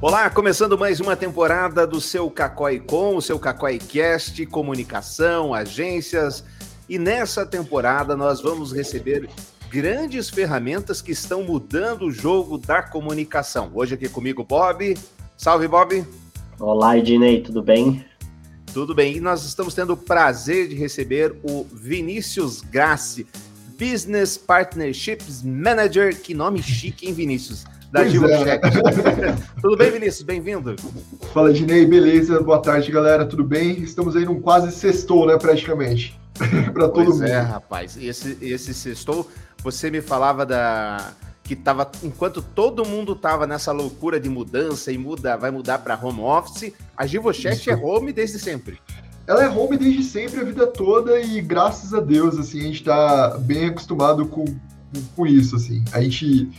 Olá, começando mais uma temporada do seu Cacói Com, o seu Cacói Cast, comunicação, agências. E nessa temporada nós vamos receber grandes ferramentas que estão mudando o jogo da comunicação. Hoje aqui comigo, Bob. Salve, Bob. Olá, Ednei, tudo bem? Tudo bem. E nós estamos tendo o prazer de receber o Vinícius Grassi, Business Partnerships Manager. Que nome chique, hein, Vinícius? Da Gil é. tudo bem, Vinícius? Bem-vindo. Fala, Dinei, beleza? Boa tarde, galera. Tudo bem? Estamos aí num quase sextou, né, praticamente. para todo pois é, mundo. é, rapaz. Esse, esse sextou, você me falava da que tava enquanto todo mundo tava nessa loucura de mudança e muda, vai mudar para home office, a Givochat é home desde sempre. Ela é home desde sempre a vida toda e graças a Deus assim a gente está bem acostumado com, com isso assim. A gente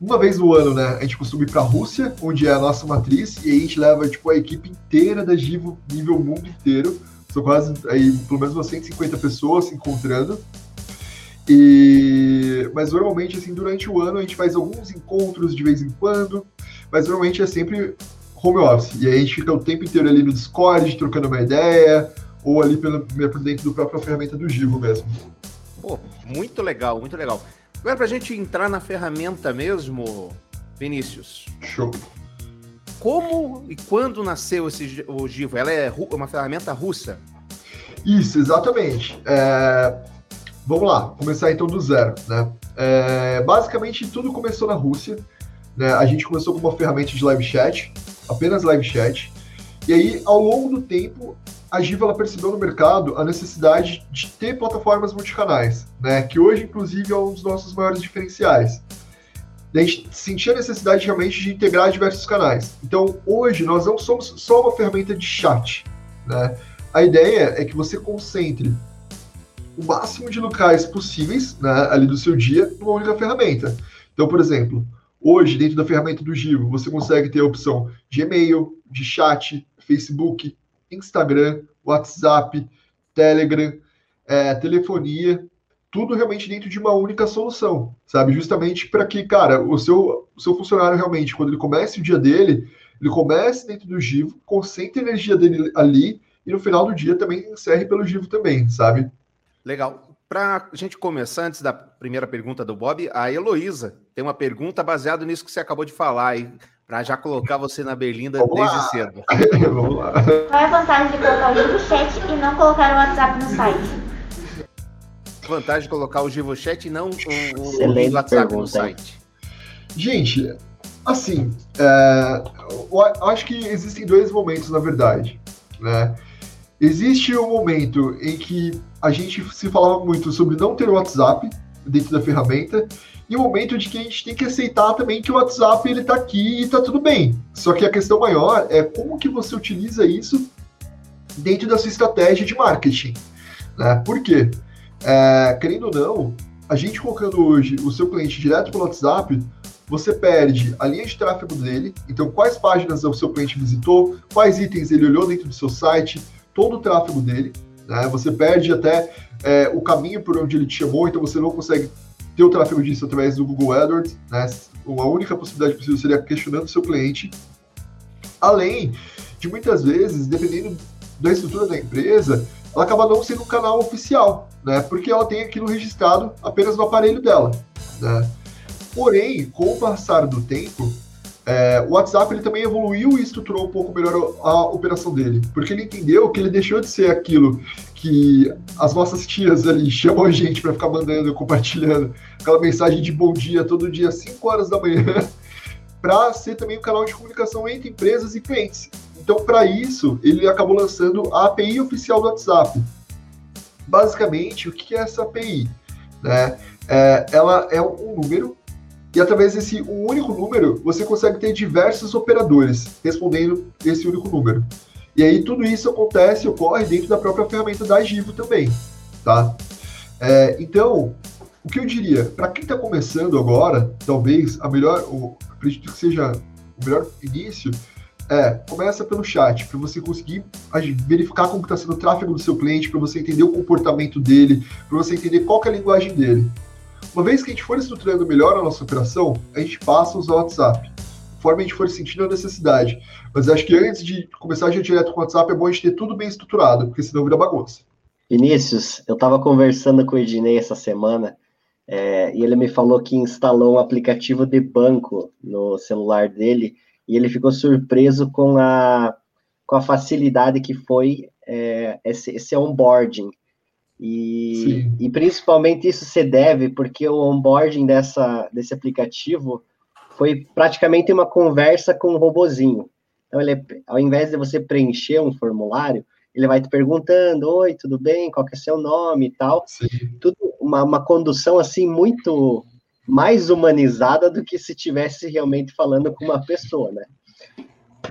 uma vez no ano, né, a gente costuma ir para a Rússia, onde é a nossa matriz, e aí a gente leva tipo a equipe inteira da Givo, nível mundo inteiro. São quase aí pelo menos umas 150 pessoas se encontrando. E mas normalmente assim, durante o ano a gente faz alguns encontros de vez em quando, mas normalmente é sempre home office. E aí a gente fica o tempo inteiro ali no Discord, trocando uma ideia, ou ali pelo, dentro do próprio ferramenta do Givo mesmo. Pô, muito legal, muito legal. Agora, para a gente entrar na ferramenta mesmo, Vinícius. Show. Como e quando nasceu esse, o Givo? Ela é uma ferramenta russa? Isso, exatamente. É... Vamos lá, começar então do zero. Né? É... Basicamente, tudo começou na Rússia. Né? A gente começou com uma ferramenta de live chat, apenas live chat. E aí, ao longo do tempo, a Giva ela percebeu no mercado a necessidade de ter plataformas multicanais, né? Que hoje, inclusive, é um dos nossos maiores diferenciais. A gente sentia a necessidade realmente de integrar diversos canais. Então, hoje, nós não somos só uma ferramenta de chat, né? A ideia é que você concentre o máximo de locais possíveis né, ali do seu dia numa única ferramenta. Então, por exemplo, hoje, dentro da ferramenta do Givo, você consegue ter a opção de e-mail, de chat, Facebook, Instagram, WhatsApp, Telegram, é, telefonia, tudo realmente dentro de uma única solução, sabe? Justamente para que, cara, o seu, o seu funcionário realmente, quando ele comece o dia dele, ele comece dentro do Givo, concentre a energia dele ali e no final do dia também encerre pelo Givo também, sabe? Legal. Para a gente começar, antes da primeira pergunta do Bob, a Heloísa tem uma pergunta baseada nisso que você acabou de falar. E para já colocar você na berlinda Vamos desde lá. cedo. Vamos lá. Qual é a vantagem de colocar o Givo Chat e não colocar o WhatsApp no site? Vantagem de colocar o Givo Chat e não o, o WhatsApp pergunta. no site. Gente, assim, é, eu acho que existem dois momentos, na verdade. Né? Existe o um momento em que a gente se falava muito sobre não ter o WhatsApp dentro da ferramenta, e o momento de que a gente tem que aceitar também que o WhatsApp ele está aqui e está tudo bem. Só que a questão maior é como que você utiliza isso dentro da sua estratégia de marketing. Né? Por quê? É, querendo ou não, a gente colocando hoje o seu cliente direto pelo WhatsApp, você perde a linha de tráfego dele, então quais páginas o seu cliente visitou, quais itens ele olhou dentro do seu site, todo o tráfego dele. Né? Você perde até é, o caminho por onde ele te chamou, então você não consegue ter o tráfego disso através do Google AdWords, né? A única possibilidade possível seria questionando o seu cliente. Além de muitas vezes, dependendo da estrutura da empresa, ela acaba não sendo um canal oficial, né? Porque ela tem aquilo registrado apenas no aparelho dela, né? Porém, com o passar do tempo, é, o WhatsApp ele também evoluiu e estruturou um pouco melhor a operação dele, porque ele entendeu que ele deixou de ser aquilo que as nossas tias ali chamam a gente para ficar mandando, compartilhando aquela mensagem de bom dia todo dia, 5 horas da manhã, para ser também um canal de comunicação entre empresas e clientes. Então, para isso, ele acabou lançando a API oficial do WhatsApp. Basicamente, o que é essa API? Né? É, ela é um número e através desse um único número, você consegue ter diversos operadores respondendo esse único número. E aí tudo isso acontece, ocorre dentro da própria ferramenta da Givo também, tá? É, então, o que eu diria, para quem está começando agora, talvez a melhor, acredito que seja o melhor início, é, começa pelo chat, para você conseguir verificar como está sendo o tráfego do seu cliente, para você entender o comportamento dele, para você entender qual é a linguagem dele. Uma vez que a gente for estruturando melhor a nossa operação, a gente passa a usar o WhatsApp. Conforme a gente for sentindo a necessidade. Mas acho que antes de começar a gente direto com o WhatsApp, é bom a gente ter tudo bem estruturado, porque senão vira bagunça. Vinícius, eu estava conversando com o Ednei essa semana é, e ele me falou que instalou um aplicativo de banco no celular dele e ele ficou surpreso com a, com a facilidade que foi é, esse, esse onboarding. E, e, principalmente isso se deve porque o onboarding dessa, desse aplicativo foi praticamente uma conversa com um robozinho. Então, ele, ao invés de você preencher um formulário, ele vai te perguntando, oi, tudo bem? Qual que é seu nome e tal. Sim. Tudo uma, uma condução assim muito mais humanizada do que se tivesse realmente falando com uma pessoa, né?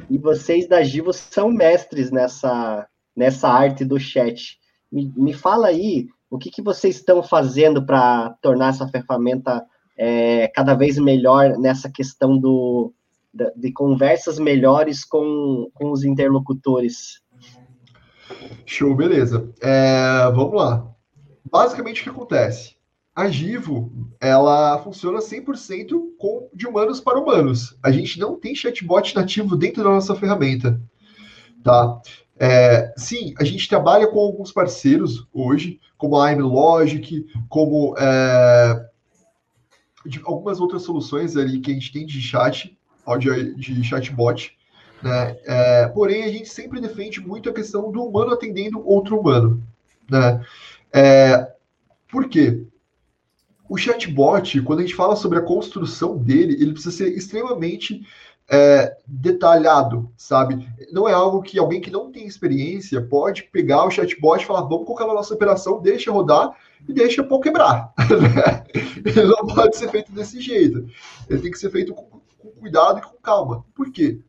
E vocês da Givo são mestres nessa, nessa arte do chat. Me, me fala aí o que, que vocês estão fazendo para tornar essa ferramenta é, cada vez melhor nessa questão do, de, de conversas melhores com, com os interlocutores. Show, beleza. É, vamos lá. Basicamente, o que acontece? A Givo, ela funciona 100% com, de humanos para humanos. A gente não tem chatbot nativo dentro da nossa ferramenta, tá? É, sim, a gente trabalha com alguns parceiros hoje, como a iMlogic, como é, algumas outras soluções ali que a gente tem de chat, áudio de chatbot, né? É, porém, a gente sempre defende muito a questão do humano atendendo outro humano, né? É, por quê? O chatbot, quando a gente fala sobre a construção dele, ele precisa ser extremamente é, detalhado, sabe? Não é algo que alguém que não tem experiência pode pegar o chatbot e falar, vamos colocar na nossa operação, deixa rodar e deixa pau quebrar. ele não pode ser feito desse jeito. Ele tem que ser feito com, com cuidado e com calma. Por quê?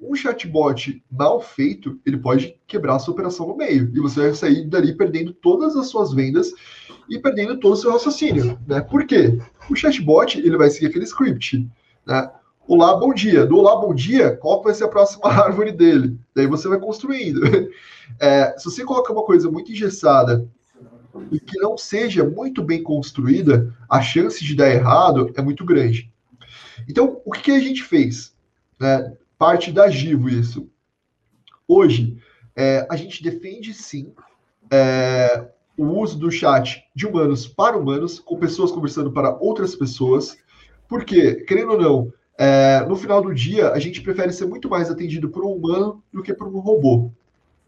Um chatbot mal feito, ele pode quebrar a sua operação no meio. E você vai sair dali perdendo todas as suas vendas e perdendo todo o seu raciocínio. Né? Por quê? O chatbot ele vai seguir aquele script. Né? Olá, bom dia. Do Olá, bom dia, qual vai ser a próxima árvore dele? Daí você vai construindo. É, se você colocar uma coisa muito engessada e que não seja muito bem construída, a chance de dar errado é muito grande. Então, o que, que a gente fez? É, parte da Givo isso. Hoje, é, a gente defende sim é, o uso do chat de humanos para humanos, com pessoas conversando para outras pessoas, porque, querendo ou não, é, no final do dia, a gente prefere ser muito mais atendido por um humano do que por um robô.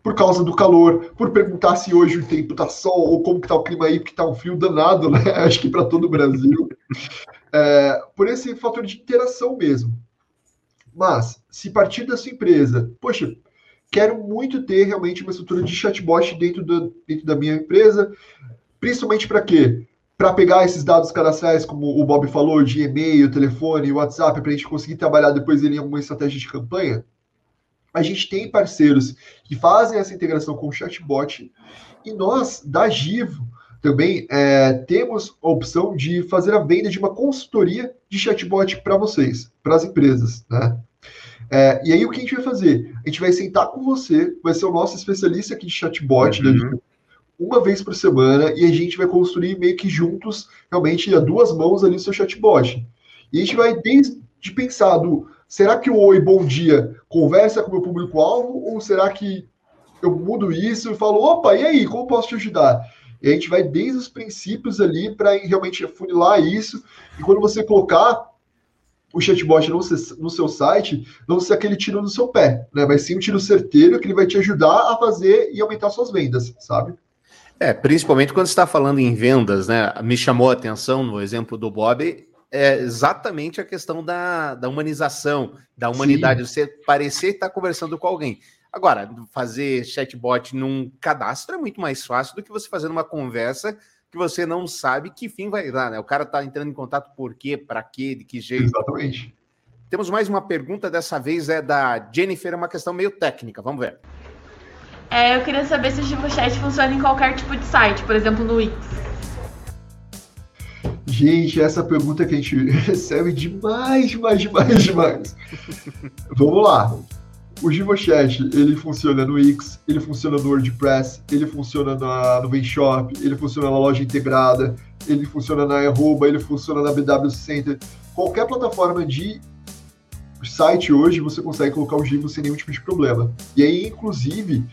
Por causa do calor, por perguntar se hoje o tempo tá sol, ou como que tá o clima aí, porque tá um frio danado, né? Acho que para todo o Brasil. É, por esse fator de interação mesmo. Mas, se partir da sua empresa, poxa, quero muito ter realmente uma estrutura de chatbot dentro, do, dentro da minha empresa, principalmente para quê? Para pegar esses dados cadastrais, como o Bob falou, de e-mail, telefone, WhatsApp, para a gente conseguir trabalhar depois ele em alguma estratégia de campanha. A gente tem parceiros que fazem essa integração com o chatbot e nós, da Givo, também é, temos a opção de fazer a venda de uma consultoria de chatbot para vocês, para as empresas, né? É, e aí o que a gente vai fazer? A gente vai sentar com você, vai ser o nosso especialista aqui de chatbot, né? uhum. Uma vez por semana, e a gente vai construir meio que juntos, realmente, a duas mãos ali o seu chatbot. E a gente vai desde pensar do, será que o Oi Bom Dia conversa com o meu público-alvo, ou será que eu mudo isso e falo, opa, e aí, como posso te ajudar? E a gente vai desde os princípios ali para realmente afunilar isso. E quando você colocar o chatbot no, no seu site, não ser aquele tiro no seu pé, né? Vai ser um tiro certeiro que ele vai te ajudar a fazer e aumentar suas vendas, sabe? É, principalmente quando está falando em vendas, né? Me chamou a atenção no exemplo do Bob, é exatamente a questão da, da humanização, da humanidade, Sim. você parecer estar conversando com alguém. Agora, fazer chatbot num cadastro é muito mais fácil do que você fazer uma conversa que você não sabe que fim vai dar, né? O cara tá entrando em contato por quê, para quê, de que jeito. Exatamente. Temos mais uma pergunta, dessa vez é da Jennifer, é uma questão meio técnica, vamos ver. É, eu queria saber se o GivoChat funciona em qualquer tipo de site, por exemplo, no Wix. Gente, essa pergunta que a gente recebe demais, demais, demais, demais. Vamos lá. O GivoChat, ele funciona no Wix, ele funciona no WordPress, ele funciona na, no Venshop, ele funciona na loja integrada, ele funciona na Arroba, ele funciona na BW Center. Qualquer plataforma de site hoje você consegue colocar o Givo sem nenhum tipo de problema. E aí, inclusive,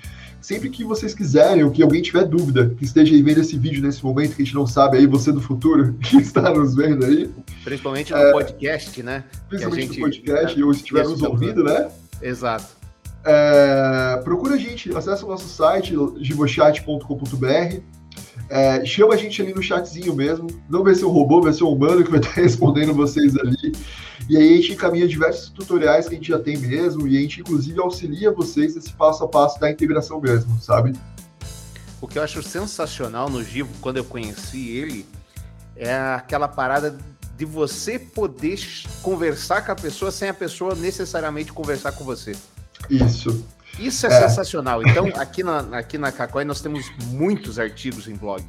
sempre que vocês quiserem, ou que alguém tiver dúvida, que esteja aí vendo esse vídeo nesse momento, que a gente não sabe aí, você do futuro, que está nos vendo aí. Principalmente no é, podcast, né? Principalmente gente, no podcast, ou se estiver nos ouvindo, né? Exato. É, procura a gente, acessa o nosso site, givochat.com.br. É, chama a gente ali no chatzinho mesmo. Não vai ser um robô, vai ser um humano que vai estar respondendo vocês ali. E aí a gente encaminha diversos tutoriais que a gente já tem mesmo, e a gente inclusive auxilia vocês nesse passo a passo da integração mesmo, sabe? O que eu acho sensacional no Givo, quando eu conheci ele, é aquela parada de você poder conversar com a pessoa sem a pessoa necessariamente conversar com você. Isso. Isso é, é. sensacional. Então, aqui na, aqui na Cacói nós temos muitos artigos em blog.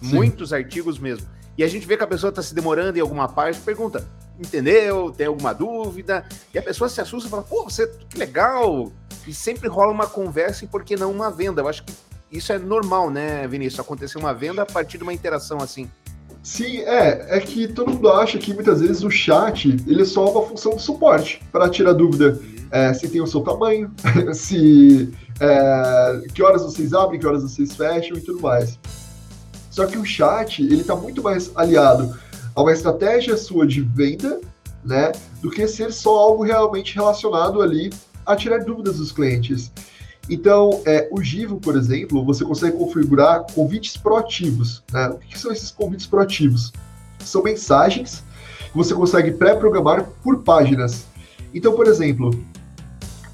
Sim. Muitos artigos mesmo. E a gente vê que a pessoa está se demorando em alguma parte, pergunta, entendeu? Tem alguma dúvida? E a pessoa se assusta e fala, pô, você, que legal! E sempre rola uma conversa e por que não uma venda? Eu acho que isso é normal, né, Vinícius? Acontecer uma venda a partir de uma interação assim. Sim, é. É que todo mundo acha que muitas vezes o chat ele é só uma função de suporte para tirar dúvida é, se tem o seu tamanho, se é, que horas vocês abrem, que horas vocês fecham e tudo mais. Só que o chat ele está muito mais aliado a uma estratégia sua de venda, né, do que ser só algo realmente relacionado ali a tirar dúvidas dos clientes. Então, é, o Givo, por exemplo, você consegue configurar convites proativos. Né? O que são esses convites proativos? São mensagens que você consegue pré-programar por páginas. Então, por exemplo,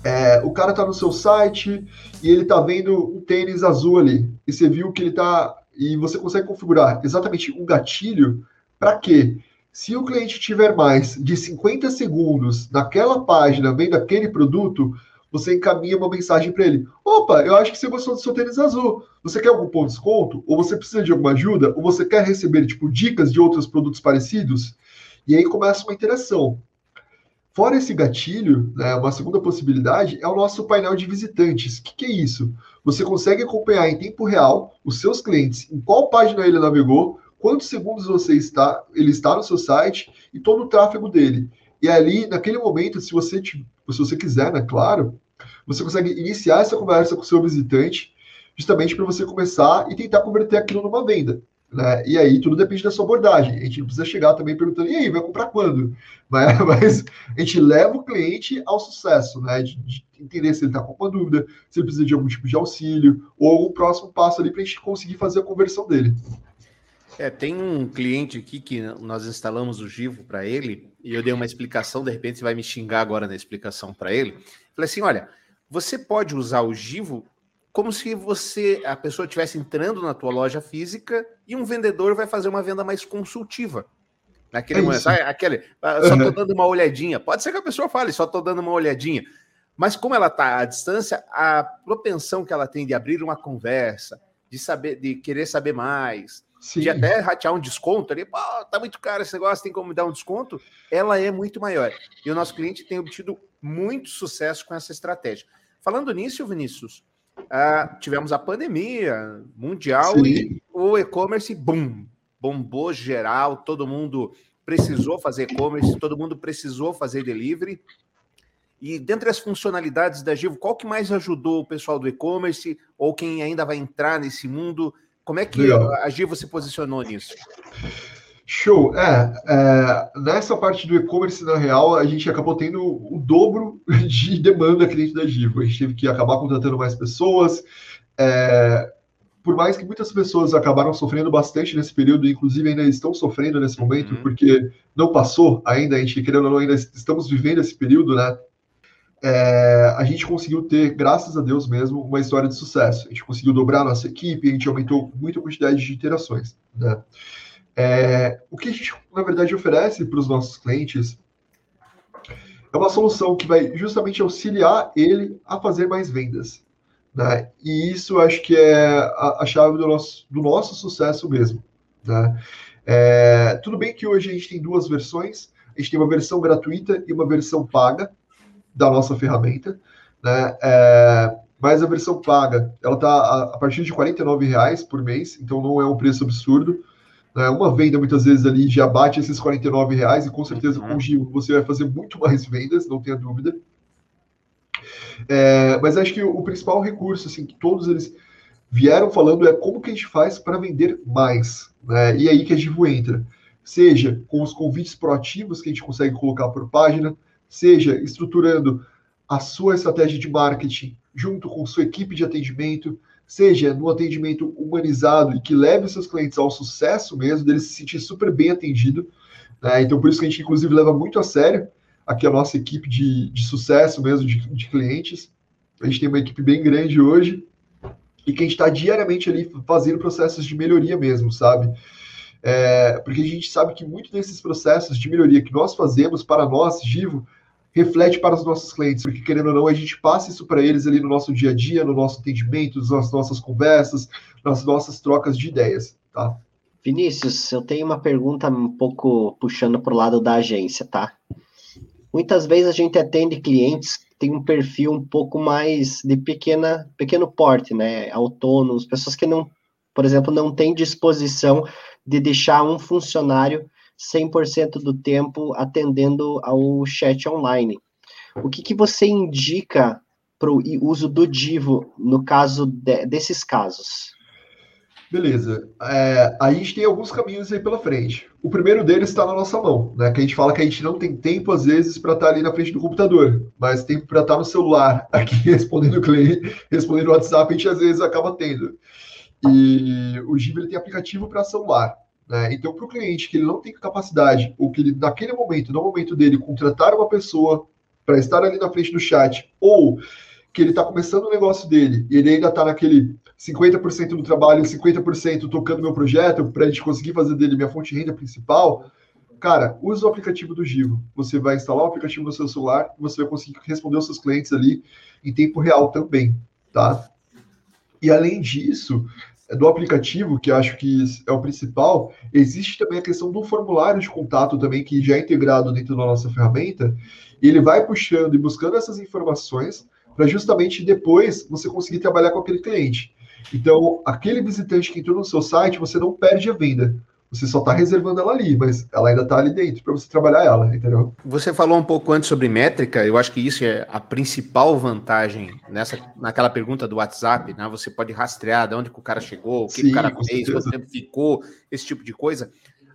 é, o cara tá no seu site e ele tá vendo um tênis azul ali. E você viu que ele tá. E você consegue configurar exatamente um gatilho para quê? Se o cliente tiver mais de 50 segundos naquela página vendo aquele produto, você encaminha uma mensagem para ele. Opa, eu acho que você gostou do seu tênis azul. Você quer algum ponto de desconto? Ou você precisa de alguma ajuda? Ou você quer receber, tipo, dicas de outros produtos parecidos? E aí começa uma interação. Fora esse gatilho, né, uma segunda possibilidade é o nosso painel de visitantes. O que, que, é isso? Você consegue acompanhar em tempo real os seus clientes, em qual página ele navegou, quantos segundos você está, ele está no seu site e todo o tráfego dele. E ali, naquele momento, se você, se você quiser, né, claro, você consegue iniciar essa conversa com o seu visitante, justamente para você começar e tentar converter aquilo numa venda. Né? E aí tudo depende da sua abordagem. A gente não precisa chegar também perguntando, e aí, vai comprar quando? Mas, mas a gente leva o cliente ao sucesso, né? De, de entender se ele está com alguma dúvida, se ele precisa de algum tipo de auxílio, ou algum próximo passo ali para a gente conseguir fazer a conversão dele. É, tem um cliente aqui que nós instalamos o Givo para ele, e eu dei uma explicação, de repente vai me xingar agora na explicação para ele. Falei assim: olha, você pode usar o Givo como se você, a pessoa estivesse entrando na tua loja física e um vendedor vai fazer uma venda mais consultiva. Naquele é momento, sabe, aquele, ah, só estou dando uma olhadinha. Pode ser que a pessoa fale, só estou dando uma olhadinha. Mas como ela está à distância, a propensão que ela tem de abrir uma conversa, de saber, de querer saber mais, Sim. de até ratear um desconto ali, pô, tá muito caro esse negócio, tem como me dar um desconto, ela é muito maior. E o nosso cliente tem obtido muito sucesso com essa estratégia. Falando nisso, Vinícius, uh, tivemos a pandemia mundial Sim. e o e-commerce, boom, bombou geral, todo mundo precisou fazer e-commerce, todo mundo precisou fazer delivery. E dentre as funcionalidades da Givo, qual que mais ajudou o pessoal do e-commerce ou quem ainda vai entrar nesse mundo? Como é que Legal. a Givo se posicionou nisso? Show. É, é, nessa parte do e-commerce, na real, a gente acabou tendo o dobro de demanda cliente da Givo. A gente teve que acabar contratando mais pessoas. É, por mais que muitas pessoas acabaram sofrendo bastante nesse período, inclusive ainda estão sofrendo nesse momento, uhum. porque não passou ainda, a gente, querendo ou não, ainda estamos vivendo esse período, né? É, a gente conseguiu ter, graças a Deus mesmo, uma história de sucesso. A gente conseguiu dobrar a nossa equipe, a gente aumentou muito a quantidade de interações, né? É, o que a gente, na verdade, oferece para os nossos clientes é uma solução que vai justamente auxiliar ele a fazer mais vendas. Né? E isso acho que é a, a chave do nosso, do nosso sucesso mesmo. Né? É, tudo bem que hoje a gente tem duas versões, a gente tem uma versão gratuita e uma versão paga da nossa ferramenta, né? É, mas a versão paga, ela está a, a, partir de R$ reais por mês, então não é um preço absurdo Né? Uma venda muitas vezes ali já bate esses 49 reais e com certeza com o Gil você vai fazer muito mais vendas, não tenha dúvida. É, mas acho que o, principal recurso, assim, que todos eles vieram falando é como que a gente faz para vender mais. Né? E aí que a Givo entra. Seja com os convites proativos que a gente consegue colocar por página, seja estruturando a sua estratégia de marketing junto com sua equipe de atendimento, seja no atendimento humanizado e que leve seus clientes ao sucesso mesmo, dele se sentir super bem atendido. Né? Então, por isso que a gente, inclusive, leva muito a sério aqui a nossa equipe de, de sucesso mesmo, de, de clientes. A gente tem uma equipe bem grande hoje e que a gente está diariamente ali fazendo processos de melhoria mesmo, sabe? É, porque a gente sabe que muito desses processos de melhoria que nós fazemos para nós, Givo, reflete para os nossos clientes, porque querendo ou não, a gente passa isso para eles ali no nosso dia a dia, no nosso atendimento, nas nossas conversas, nas nossas trocas de ideias, tá? Vinícius, eu tenho uma pergunta um pouco puxando para o lado da agência, tá? Muitas vezes a gente atende clientes que têm um perfil um pouco mais de pequena, pequeno porte, né? Autônomos, pessoas que não, por exemplo, não têm disposição de deixar um funcionário 100% do tempo atendendo ao chat online. O que, que você indica para o uso do Divo no caso de, desses casos? Beleza. É, a gente tem alguns caminhos aí pela frente. O primeiro deles está na nossa mão, né? Que a gente fala que a gente não tem tempo, às vezes, para estar tá ali na frente do computador, mas tempo para estar tá no celular, aqui respondendo o cliente, respondendo o WhatsApp, a gente às vezes acaba tendo. E o Divo ele tem aplicativo para celular. Né? Então, para o cliente que ele não tem capacidade, ou que ele, naquele momento, no momento dele, contratar uma pessoa para estar ali na frente do chat, ou que ele está começando o negócio dele e ele ainda está naquele 50% do trabalho, 50% tocando meu projeto, para a gente conseguir fazer dele minha fonte de renda principal, cara, use o aplicativo do Givo. Você vai instalar o aplicativo no seu celular e você vai conseguir responder os seus clientes ali em tempo real também, tá? E além disso, do aplicativo, que acho que é o principal, existe também a questão do formulário de contato também, que já é integrado dentro da nossa ferramenta, e ele vai puxando e buscando essas informações para justamente depois você conseguir trabalhar com aquele cliente. Então, aquele visitante que entrou no seu site, você não perde a venda. Você só está reservando ela ali, mas ela ainda está ali dentro para você trabalhar ela, entendeu? Você falou um pouco antes sobre métrica, eu acho que isso é a principal vantagem nessa, naquela pergunta do WhatsApp, né? Você pode rastrear de onde que o cara chegou, o que, Sim, que o cara fez, quanto tempo ficou, esse tipo de coisa.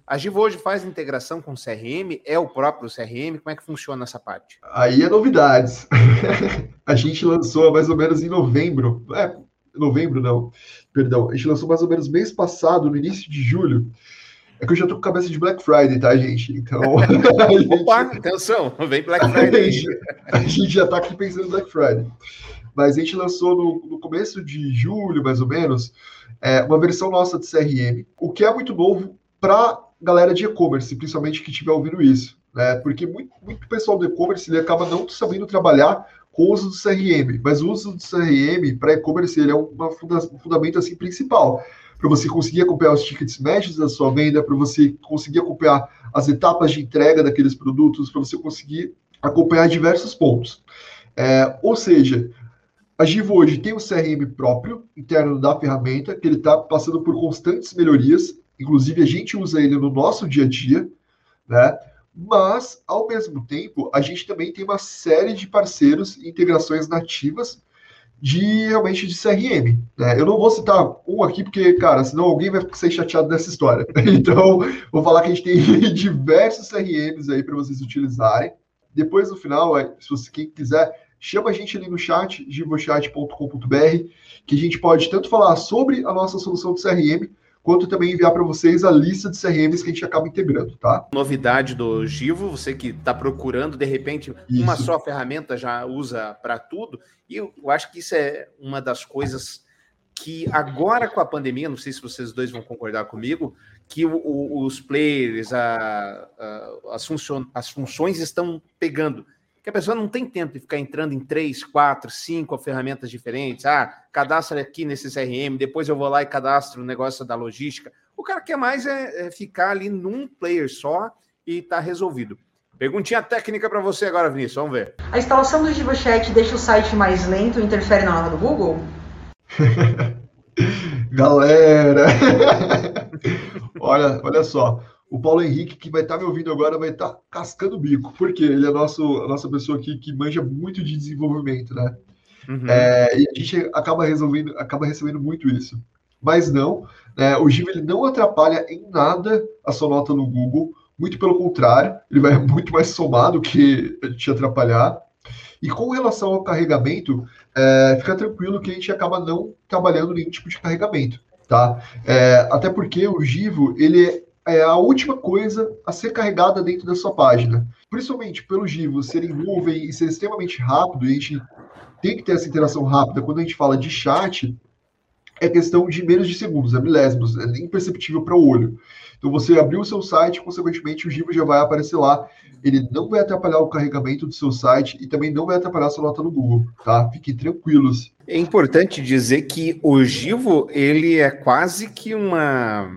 A Givo hoje faz integração com o CRM, é o próprio CRM, como é que funciona essa parte? Aí é novidades. a gente lançou mais ou menos em novembro, é, novembro não, perdão, a gente lançou mais ou menos mês passado, no início de julho, é que eu já tô com cabeça de Black Friday, tá, gente? Então. gente... Opa, atenção, vem Black Friday. A gente, a gente já tá aqui pensando em Black Friday. Mas a gente lançou no, no começo de julho, mais ou menos, é, uma versão nossa de CRM, o que é muito novo para galera de e-commerce, principalmente que estiver ouvindo isso. Né? Porque muito, muito pessoal do e-commerce ele acaba não sabendo trabalhar com o uso do CRM, mas o uso do CRM para e-commerce ele é uma funda um fundamento assim principal para você conseguir acompanhar os tickets médios da sua venda, para você conseguir acompanhar as etapas de entrega daqueles produtos, para você conseguir acompanhar diversos pontos. É, ou seja, a Givo hoje tem um CRM próprio, interno da ferramenta, que ele está passando por constantes melhorias, inclusive a gente usa ele no nosso dia a dia, né? Mas, ao mesmo tempo, a gente também tem uma série de parceiros e integrações nativas de realmente de CRM. Né? Eu não vou citar um aqui, porque, cara, senão alguém vai ser chateado dessa história. Então, vou falar que a gente tem diversos CRMs aí para vocês utilizarem. Depois, no final, se você quem quiser, chama a gente ali no chat, givochat.com.br, que a gente pode tanto falar sobre a nossa solução de CRM, quanto também enviar para vocês a lista de CRMs que a gente acaba integrando, tá? Novidade do Givo, você que está procurando, de repente, isso. uma só ferramenta já usa para tudo, e eu, eu acho que isso é uma das coisas que agora com a pandemia, não sei se vocês dois vão concordar comigo, que o, o, os players, a, a, as, as funções estão pegando que a pessoa não tem tempo de ficar entrando em três, quatro, cinco ferramentas diferentes. Ah, cadastra aqui nesse CRM, depois eu vou lá e cadastro o negócio da logística. O cara quer mais é, é ficar ali num player só e tá resolvido. Perguntinha técnica para você agora, Vinícius, vamos ver. A instalação do GivoChat deixa o site mais lento e interfere na hora do Google? Galera! olha, olha só. O Paulo Henrique, que vai estar me ouvindo agora, vai estar cascando o bico, porque ele é nosso, a nossa pessoa aqui que manja muito de desenvolvimento, né? Uhum. É, e a gente acaba resolvendo, acaba recebendo muito isso. Mas não, né, o Givo ele não atrapalha em nada a sua nota no Google, muito pelo contrário, ele vai muito mais somar do que te atrapalhar. E com relação ao carregamento, é, fica tranquilo que a gente acaba não trabalhando nenhum tipo de carregamento, tá? É, até porque o Givo, ele é a última coisa a ser carregada dentro da sua página. Principalmente pelo Givo ser em nuvem e ser extremamente rápido, e a gente tem que ter essa interação rápida. Quando a gente fala de chat, é questão de menos de segundos, é milésimos, é imperceptível para o olho. Então você abriu o seu site, consequentemente o Givo já vai aparecer lá. Ele não vai atrapalhar o carregamento do seu site e também não vai atrapalhar a sua nota no Google, tá? Fiquem tranquilos. É importante dizer que o Givo, ele é quase que uma,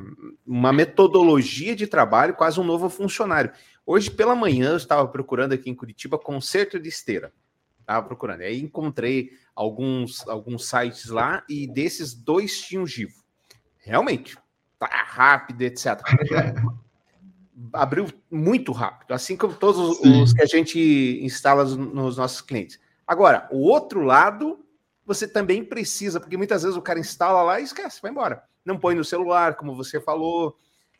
uma metodologia de trabalho, quase um novo funcionário. Hoje pela manhã eu estava procurando aqui em Curitiba conserto de esteira. Estava procurando. Aí encontrei alguns, alguns sites lá e desses dois tinham Givo. Realmente, tá rápido, etc. Abriu muito rápido, assim como todos os, os, que a gente instala nos nossos clientes. Agora, o outro lado, você também precisa, porque muitas vezes o cara instala lá e esquece, vai embora. Não põe no celular, como você falou.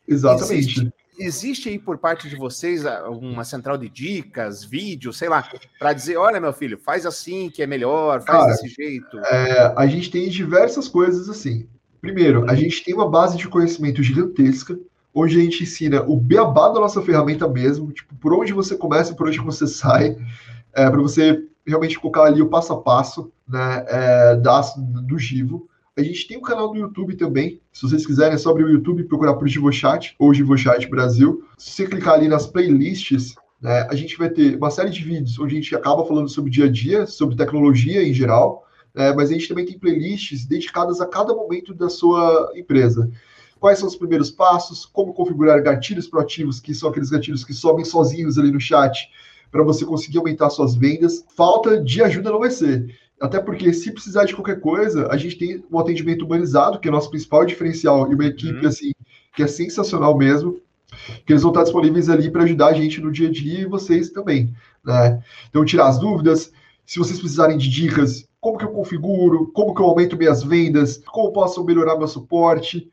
Exatamente. Existe, existe aí por parte de vocês uma central de dicas, vídeos, sei lá, para dizer, olha, meu filho, faz assim que é melhor, faz Cara, desse jeito? É, a gente tem diversas coisas assim. Primeiro, a gente tem uma base de conhecimento gigantesca, onde a gente ensina o beabá da nossa ferramenta mesmo, tipo, por onde você começa e por onde você sai, é, para você realmente colocar ali o passo a passo né, é, da, do Givo. A gente tem um canal no YouTube também. Se vocês quiserem, é só abrir o YouTube e procurar por GivoChat ou GivoChat Brasil. Se você clicar ali nas playlists, né, a gente vai ter uma série de vídeos onde a gente acaba falando sobre dia a dia, sobre tecnologia em geral, né, mas a gente também tem playlists dedicadas a cada momento da sua empresa. Quais são os primeiros passos, como configurar gatilhos proativos, que são aqueles gatilhos que sobem sozinhos ali no chat, para você conseguir aumentar suas vendas. Falta de ajuda não vai ser. Até porque, se precisar de qualquer coisa, a gente tem um atendimento humanizado, que é o nosso principal diferencial, e uma equipe uhum. assim, que é sensacional mesmo, que eles vão estar disponíveis ali para ajudar a gente no dia a dia e vocês também. Né? Então, tirar as dúvidas. Se vocês precisarem de dicas, como que eu configuro, como que eu aumento minhas vendas, como posso melhorar meu suporte,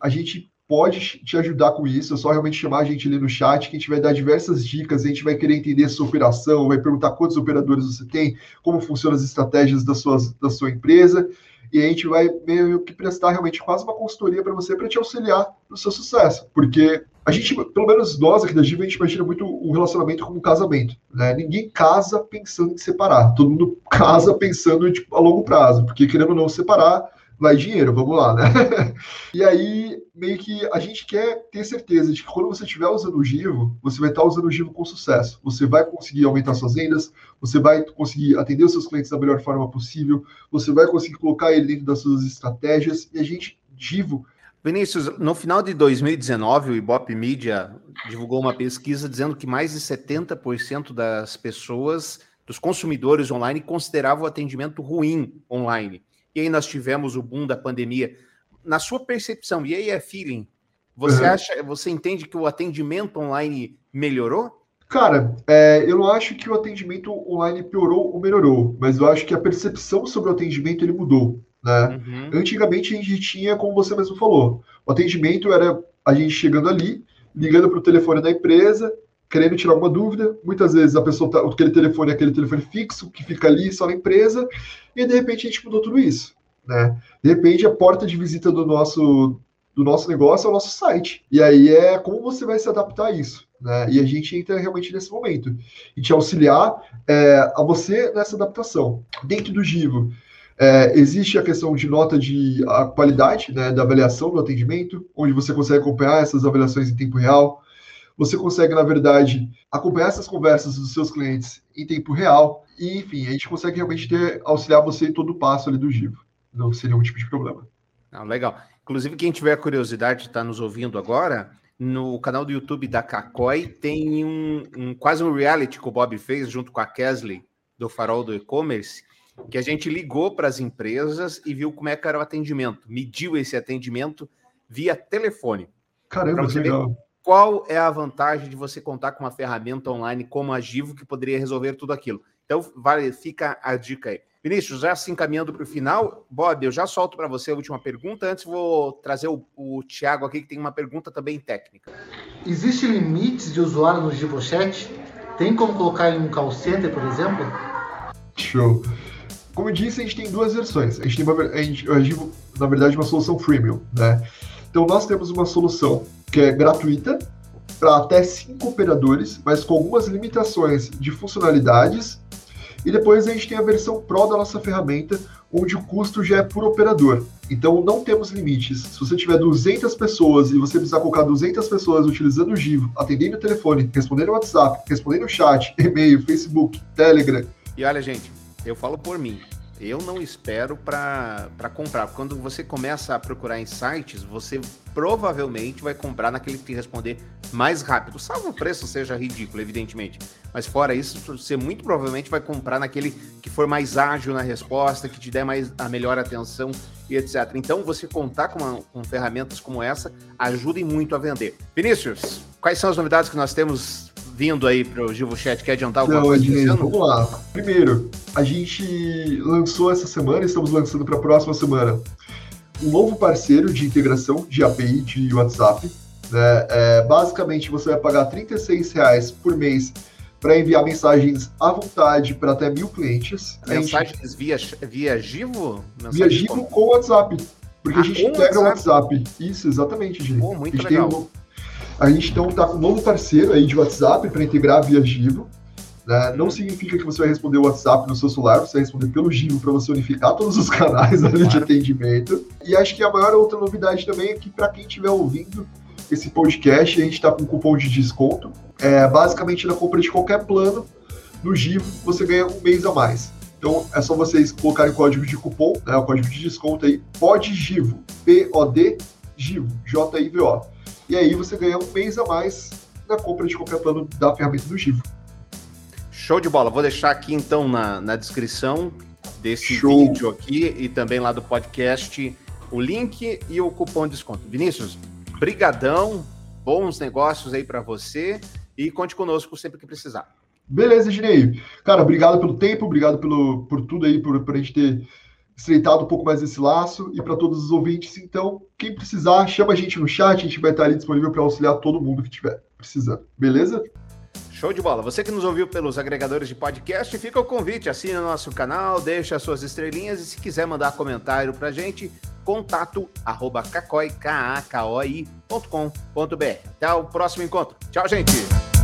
a gente pode te ajudar com isso. É só realmente chamar a gente ali no chat, que a gente vai dar diversas dicas, a gente vai querer entender a sua operação, vai perguntar quantos operadores você tem, como funcionam as estratégias da sua, da sua empresa, e a gente vai meio que prestar realmente quase uma consultoria para você para te auxiliar no seu sucesso. Porque a gente, pelo menos nós aqui da Giva, a gente imagina muito o relacionamento como um casamento. Né? Ninguém casa pensando em separar, todo mundo casa pensando tipo, a longo prazo, porque querendo ou não separar, vai dinheiro, vamos lá, né? e aí, meio que a gente quer ter certeza de que quando você estiver usando o Givo, você vai estar usando o Givo com sucesso. Você vai conseguir aumentar suas vendas, você vai conseguir atender os seus clientes da melhor forma possível, você vai conseguir colocar ele dentro das suas estratégias, e a gente, Givo. Vinícius, no final de 2019, o Ibope Media divulgou uma pesquisa dizendo que mais de 70% das pessoas, dos consumidores online, consideravam o atendimento ruim online. E aí nós tivemos o boom da pandemia. Na sua percepção, e aí é feeling, você uhum. acha, você entende que o atendimento online melhorou? Cara, é, eu não acho que o atendimento online piorou ou melhorou, mas eu acho que a percepção sobre o atendimento ele mudou. Né? Uhum. Antigamente a gente tinha, como você mesmo falou, o atendimento era a gente chegando ali, ligando para o telefone da empresa, querendo tirar alguma dúvida. Muitas vezes a pessoa tá, aquele telefone é aquele telefone fixo que fica ali só na empresa, e de repente a gente mudou tudo isso. Né? De repente a porta de visita do nosso do nosso negócio é o nosso site. E aí é como você vai se adaptar a isso. Né? E a gente entra realmente nesse momento e te auxiliar é, a você nessa adaptação. Dentro do Givo, é, existe a questão de nota de a qualidade né, da avaliação do atendimento, onde você consegue acompanhar essas avaliações em tempo real. Você consegue, na verdade, acompanhar essas conversas dos seus clientes em tempo real. E, enfim, a gente consegue realmente ter, auxiliar você em todo o passo ali do Givo. Não seria um tipo de problema. Não, legal. Inclusive, quem tiver curiosidade de estar nos ouvindo agora, no canal do YouTube da Cacói tem um, um, quase um reality que o Bob fez junto com a Kesley do Farol do E-Commerce, que a gente ligou para as empresas e viu como é que era o atendimento, mediu esse atendimento via telefone. Caramba, que legal. Qual é a vantagem de você contar com uma ferramenta online como a Givo que poderia resolver tudo aquilo? Então, vale, fica a dica aí. Vinícius, já se encaminhando para o final, Bob, eu já solto para você a última pergunta. Antes, vou trazer o, o Thiago aqui, que tem uma pergunta também técnica. Existem limites de usuário no GivoChat? Tem como colocar em um call center, por exemplo? Show. Como eu disse, a gente tem duas versões. A gente tem, uma, a gente, a Givo, na verdade, uma solução freemium, né? Então, nós temos uma solução que é gratuita para até cinco operadores, mas com algumas limitações de funcionalidades e depois a gente tem a versão Pro da nossa ferramenta, onde o custo já é por operador. Então não temos limites. Se você tiver 200 pessoas e você precisar colocar 200 pessoas utilizando o Givo, atendendo o telefone, respondendo o WhatsApp, respondendo o chat, e-mail, Facebook, Telegram. E olha, gente, eu falo por mim. Eu não espero para comprar. Quando você começa a procurar em sites, você provavelmente vai comprar naquele que te responder mais rápido, salvo o preço seja ridículo, evidentemente. Mas fora isso, você muito provavelmente vai comprar naquele que for mais ágil na resposta, que te der mais a melhor atenção e etc. Então, você contar com, uma, com ferramentas como essa ajuda muito a vender. Vinícius, quais são as novidades que nós temos vindo aí para o Givo Chat? Quer adiantar alguma Não, coisa? Ednei, vamos lá. Primeiro, a gente lançou essa semana, estamos lançando para a próxima semana, um novo parceiro de integração de API de WhatsApp. Né? É, basicamente, você vai pagar R$ reais por mês para enviar mensagens à vontade para até mil clientes. Mensagens gente... via, via Givo? Mensagem via Givo com, WhatsApp. Porque ah, a gente integra o WhatsApp. WhatsApp. Isso, exatamente, gente. Pô, muito legal. Um, a gente então está com um novo parceiro aí de WhatsApp para integrar via Givo. Né? Não significa que você vai responder o WhatsApp no seu celular, você vai responder pelo Givo para você unificar todos os canais ali de atendimento. E acho que a maior outra novidade também é que para quem estiver ouvindo esse podcast, a gente está com um cupom de desconto. É, basicamente, na compra de qualquer plano no Givo, você ganha um mês a mais. Então é só vocês colocarem o código de cupom, né, o código de desconto aí, PODGIVO, P-O-D, GIVO, J-I-V-O. E aí você ganha um mês a mais na compra de qualquer plano da ferramenta do Givo. Show de bola. Vou deixar aqui então na, na descrição desse Show. vídeo aqui e também lá do podcast o link e o cupom de desconto. Vinícius, brigadão, bons negócios aí para você e conte conosco sempre que precisar. Beleza, Ginei. Cara, obrigado pelo tempo, obrigado pelo, por tudo aí, por, por a gente ter estreitado um pouco mais esse laço e para todos os ouvintes. Então, quem precisar, chama a gente no chat, a gente vai estar ali disponível para auxiliar todo mundo que estiver precisando. Beleza? Show de bola. Você que nos ouviu pelos agregadores de podcast, fica o convite, assine o nosso canal, deixa as suas estrelinhas e se quiser mandar comentário pra gente, contato arroba cacoi.com.br. Até o próximo encontro. Tchau, gente!